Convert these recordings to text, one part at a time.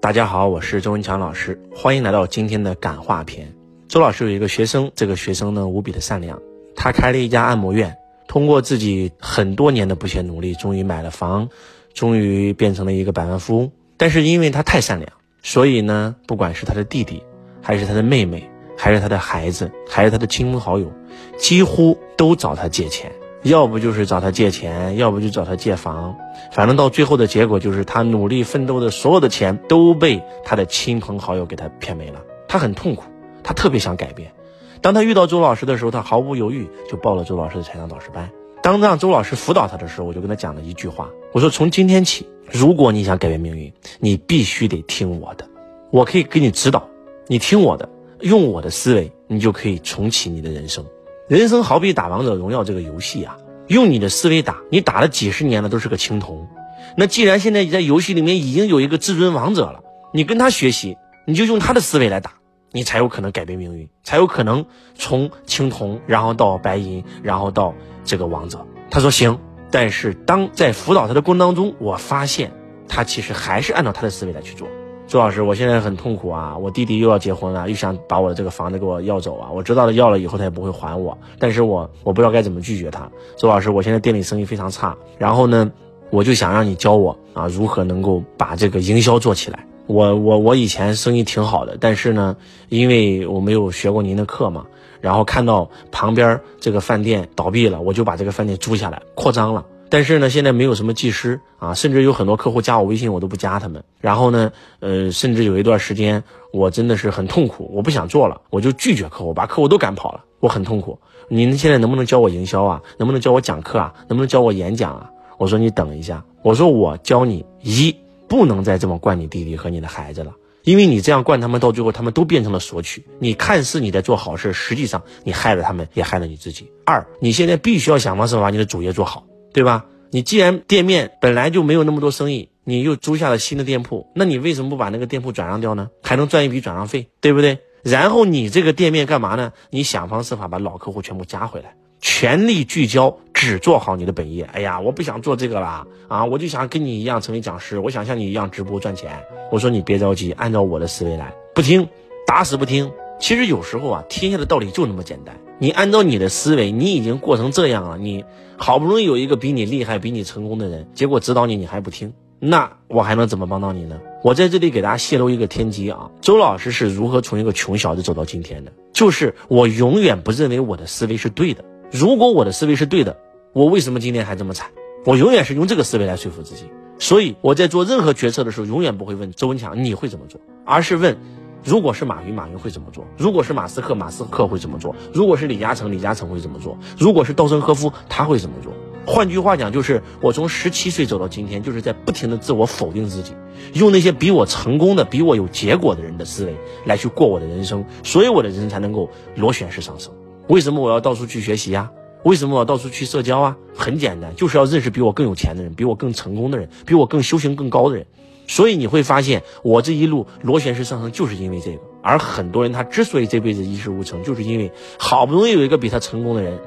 大家好，我是周文强老师，欢迎来到今天的感化篇。周老师有一个学生，这个学生呢无比的善良，他开了一家按摩院，通过自己很多年的不懈努力，终于买了房，终于变成了一个百万富翁。但是因为他太善良，所以呢，不管是他的弟弟，还是他的妹妹，还是他的孩子，还是他的亲朋好友，几乎都找他借钱。要不就是找他借钱，要不就找他借房，反正到最后的结果就是他努力奋斗的所有的钱都被他的亲朋好友给他骗没了。他很痛苦，他特别想改变。当他遇到周老师的时候，他毫不犹豫就报了周老师的财商导师班。当让周老师辅导他的时候，我就跟他讲了一句话：我说从今天起，如果你想改变命运，你必须得听我的，我可以给你指导，你听我的，用我的思维，你就可以重启你的人生。人生好比打王者荣耀这个游戏啊，用你的思维打，你打了几十年了都是个青铜。那既然现在你在游戏里面已经有一个至尊王者了，你跟他学习，你就用他的思维来打，你才有可能改变命运，才有可能从青铜然后到白银，然后到这个王者。他说行，但是当在辅导他的过程当中，我发现他其实还是按照他的思维来去做。周老师，我现在很痛苦啊！我弟弟又要结婚了，又想把我的这个房子给我要走啊！我知道了，要了以后他也不会还我，但是我我不知道该怎么拒绝他。周老师，我现在店里生意非常差，然后呢，我就想让你教我啊，如何能够把这个营销做起来。我我我以前生意挺好的，但是呢，因为我没有学过您的课嘛，然后看到旁边这个饭店倒闭了，我就把这个饭店租下来扩张了。但是呢，现在没有什么技师啊，甚至有很多客户加我微信，我都不加他们。然后呢，呃，甚至有一段时间，我真的是很痛苦，我不想做了，我就拒绝客户，把客户都赶跑了，我很痛苦。您现在能不能教我营销啊？能不能教我讲课啊？能不能教我演讲啊？我说你等一下，我说我教你一，不能再这么惯你弟弟和你的孩子了，因为你这样惯他们，到最后他们都变成了索取。你看似你在做好事，实际上你害了他们，也害了你自己。二，你现在必须要想方设法把你的主业做好。对吧？你既然店面本来就没有那么多生意，你又租下了新的店铺，那你为什么不把那个店铺转让掉呢？还能赚一笔转让费，对不对？然后你这个店面干嘛呢？你想方设法把老客户全部加回来，全力聚焦，只做好你的本业。哎呀，我不想做这个了啊！我就想跟你一样成为讲师，我想像你一样直播赚钱。我说你别着急，按照我的思维来，不听，打死不听。其实有时候啊，天下的道理就那么简单。你按照你的思维，你已经过成这样了，你好不容易有一个比你厉害、比你成功的人，结果指导你，你还不听，那我还能怎么帮到你呢？我在这里给大家泄露一个天机啊，周老师是如何从一个穷小子走到今天的？就是我永远不认为我的思维是对的。如果我的思维是对的，我为什么今天还这么惨？我永远是用这个思维来说服自己。所以我在做任何决策的时候，永远不会问周文强你会怎么做，而是问。如果是马云，马云会怎么做？如果是马斯克，马斯克会怎么做？如果是李嘉诚，李嘉诚会怎么做？如果是稻盛和夫，他会怎么做？换句话讲，就是我从十七岁走到今天，就是在不停的自我否定自己，用那些比我成功的、比我有结果的人的思维来去过我的人生，所以我的人生才能够螺旋式上升。为什么我要到处去学习呀？为什么我要到处去社交啊？很简单，就是要认识比我更有钱的人，比我更成功的人，比我更修行更高的人。所以你会发现，我这一路螺旋式上升，就是因为这个。而很多人他之所以这辈子一事无成，就是因为好不容易有一个比他成功的人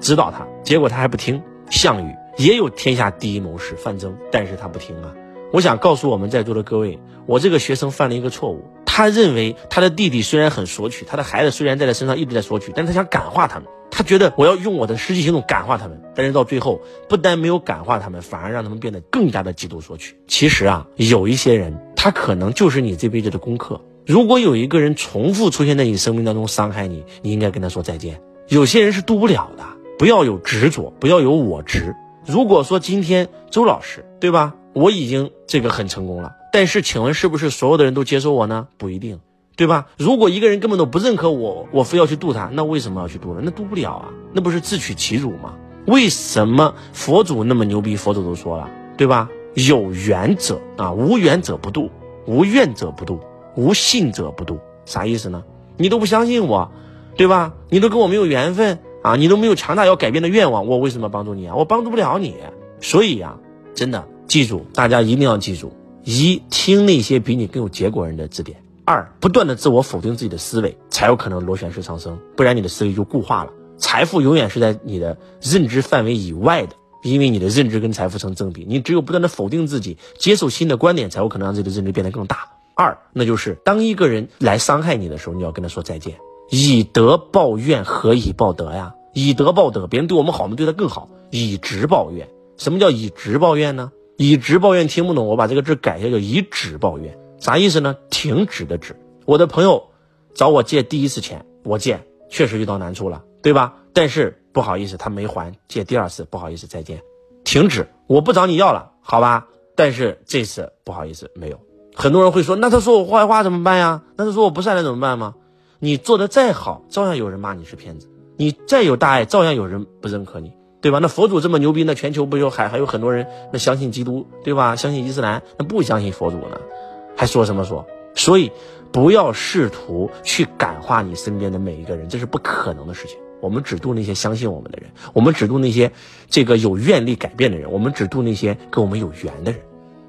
指导他，结果他还不听。项羽也有天下第一谋士范增，但是他不听啊。我想告诉我们在座的各位，我这个学生犯了一个错误，他认为他的弟弟虽然很索取，他的孩子虽然在他身上一直在索取，但是他想感化他们。他觉得我要用我的实际行动感化他们，但是到最后不但没有感化他们，反而让他们变得更加的嫉妒索取。其实啊，有一些人，他可能就是你这辈子的功课。如果有一个人重复出现在你生命当中伤害你，你应该跟他说再见。有些人是渡不了的，不要有执着，不要有我执。如果说今天周老师对吧，我已经这个很成功了，但是请问是不是所有的人都接受我呢？不一定。对吧？如果一个人根本都不认可我，我非要去渡他，那为什么要去渡呢？那渡不了啊，那不是自取其辱吗？为什么佛祖那么牛逼？佛祖都说了，对吧？有缘者啊，无缘者不渡，无怨者不渡，无信者不渡。啥意思呢？你都不相信我，对吧？你都跟我没有缘分啊，你都没有强大要改变的愿望，我为什么帮助你啊？我帮助不了你。所以呀，真的记住，大家一定要记住：一听那些比你更有结果人的指点。二，不断的自我否定自己的思维，才有可能螺旋式上升，不然你的思维就固化了。财富永远是在你的认知范围以外的，因为你的认知跟财富成正比。你只有不断的否定自己，接受新的观点，才有可能让自己的认知变得更大。二，那就是当一个人来伤害你的时候，你要跟他说再见。以德报怨，何以报德呀？以德报德，别人对我们好，我们对他更好。以直报怨，什么叫以直报怨呢？以直报怨听不懂，我把这个字改一下，叫以止报怨。啥意思呢？停止的止。我的朋友找我借第一次钱，我借，确实遇到难处了，对吧？但是不好意思，他没还，借第二次，不好意思，再见，停止，我不找你要了，好吧？但是这次不好意思，没有。很多人会说，那他说我坏话怎么办呀？那他说我不善良怎么办吗？你做的再好，照样有人骂你是骗子；你再有大爱，照样有人不认可你，对吧？那佛祖这么牛逼，那全球不有还还有很多人那相信基督，对吧？相信伊斯兰，那不相信佛祖呢，还说什么说？所以不要试图去感化你身边的每一个人，这是不可能的事情。我们只度那些相信我们的人，我们只度那些这个有愿力改变的人，我们只度那些跟我们有缘的人。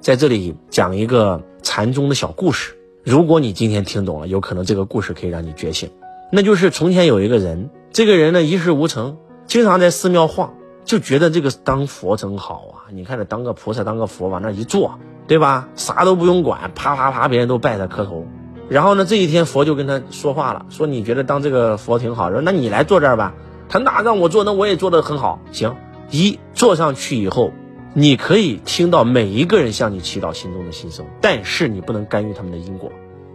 在这里讲一个禅宗的小故事，如果你今天听懂了，有可能这个故事可以让你觉醒。那就是从前有一个人，这个人呢一事无成，经常在寺庙晃，就觉得这个当佛真好啊！你看这当个菩萨、当个佛往那一坐，对吧？啥都不用管，啪啪啪，别人都拜他磕头。然后呢，这一天佛就跟他说话了，说你觉得当这个佛挺好，说那你来坐这儿吧。他那让我坐，那我也坐得很好。行，一坐上去以后。你可以听到每一个人向你祈祷心中的心声，但是你不能干预他们的因果，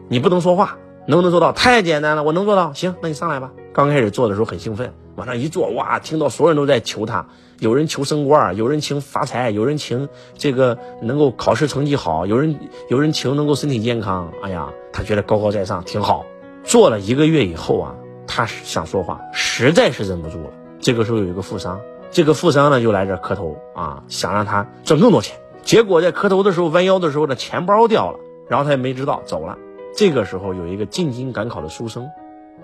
你不能说话，能不能做到？太简单了，我能做到。行，那你上来吧。刚开始做的时候很兴奋，往上一坐，哇，听到所有人都在求他，有人求升官，有人求发财，有人求这个能够考试成绩好，有人有人求能够身体健康。哎呀，他觉得高高在上，挺好。做了一个月以后啊，他想说话，实在是忍不住了。这个时候有一个富商。这个富商呢就来这磕头啊，想让他挣更多钱。结果在磕头的时候弯腰的时候呢，钱包掉了，然后他也没知道走了。这个时候有一个进京赶考的书生，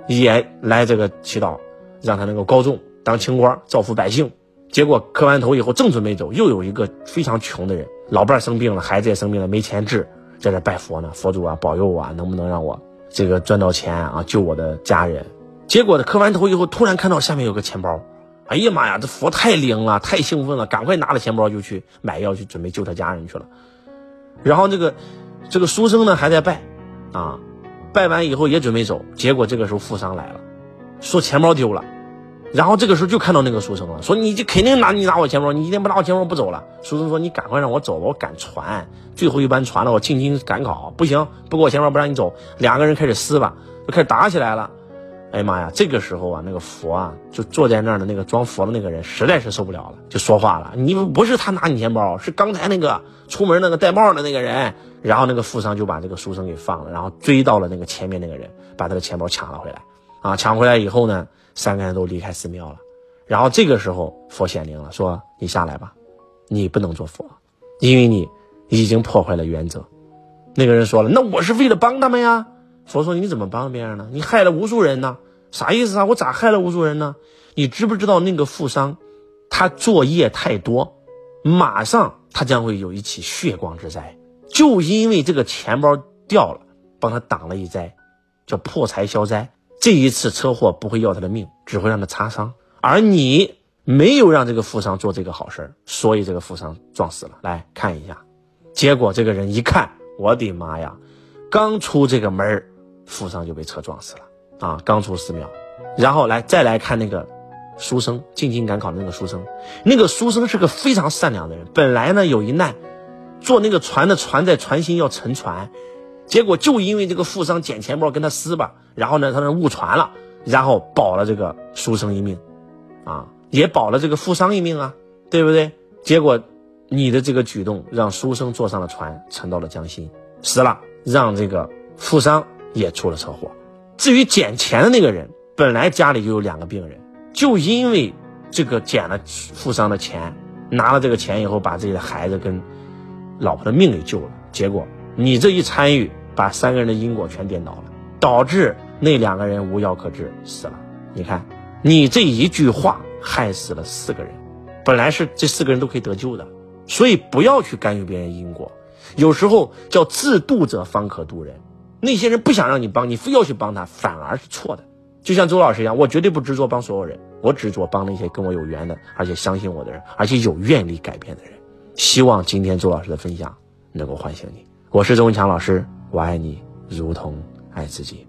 也来这个祈祷，让他能够高中当清官，造福百姓。结果磕完头以后正准备走，又有一个非常穷的人，老伴生病了，孩子也生病了，没钱治，在这拜佛呢，佛祖啊保佑我啊，能不能让我这个赚到钱啊救我的家人？结果呢磕完头以后，突然看到下面有个钱包。哎呀妈呀，这佛太灵了，太兴奋了，赶快拿了钱包就去买药去，准备救他家人去了。然后这个这个书生呢还在拜，啊，拜完以后也准备走，结果这个时候富商来了，说钱包丢了。然后这个时候就看到那个书生了，说你就肯定拿你拿我钱包，你今天不拿我钱包不走了。书生说你赶快让我走吧，我赶船，最后一班船了，我进京赶考，不行，不给我钱包不让你走。两个人开始撕吧，就开始打起来了。哎呀妈呀！这个时候啊，那个佛啊，就坐在那儿的那个装佛的那个人，实在是受不了了，就说话了：“你们不是他拿你钱包，是刚才那个出门那个戴帽的那个人。”然后那个富商就把这个书生给放了，然后追到了那个前面那个人，把他的钱包抢了回来。啊，抢回来以后呢，三个人都离开寺庙了。然后这个时候佛显灵了，说：“你下来吧，你不能做佛，因为你已经破坏了原则。”那个人说了：“那我是为了帮他们呀。”佛说：“你怎么帮别人呢？你害了无数人呢？啥意思啊？我咋害了无数人呢？你知不知道那个富商，他作业太多，马上他将会有一起血光之灾。就因为这个钱包掉了，帮他挡了一灾，叫破财消灾。这一次车祸不会要他的命，只会让他擦伤。而你没有让这个富商做这个好事所以这个富商撞死了。来看一下，结果这个人一看，我的妈呀！刚出这个门儿。”富商就被车撞死了啊！刚出寺庙，然后来再来看那个书生进京赶考的那个书生，那个书生是个非常善良的人。本来呢有一难，坐那个船的船在船心要沉船，结果就因为这个富商捡钱包跟他撕吧，然后呢他那误船了，然后保了这个书生一命，啊，也保了这个富商一命啊，对不对？结果你的这个举动让书生坐上了船，沉到了江心，死了，让这个富商。也出了车祸。至于捡钱的那个人，本来家里就有两个病人，就因为这个捡了富商的钱，拿了这个钱以后，把自己的孩子跟老婆的命给救了。结果你这一参与，把三个人的因果全颠倒了，导致那两个人无药可治死了。你看，你这一句话害死了四个人，本来是这四个人都可以得救的。所以不要去干预别人因果，有时候叫自渡者方可渡人。那些人不想让你帮，你非要去帮他，反而是错的。就像周老师一样，我绝对不执着帮所有人，我执着帮那些跟我有缘的，而且相信我的人，而且有愿力改变的人。希望今天周老师的分享能够唤醒你。我是周文强老师。我爱你如同爱自己。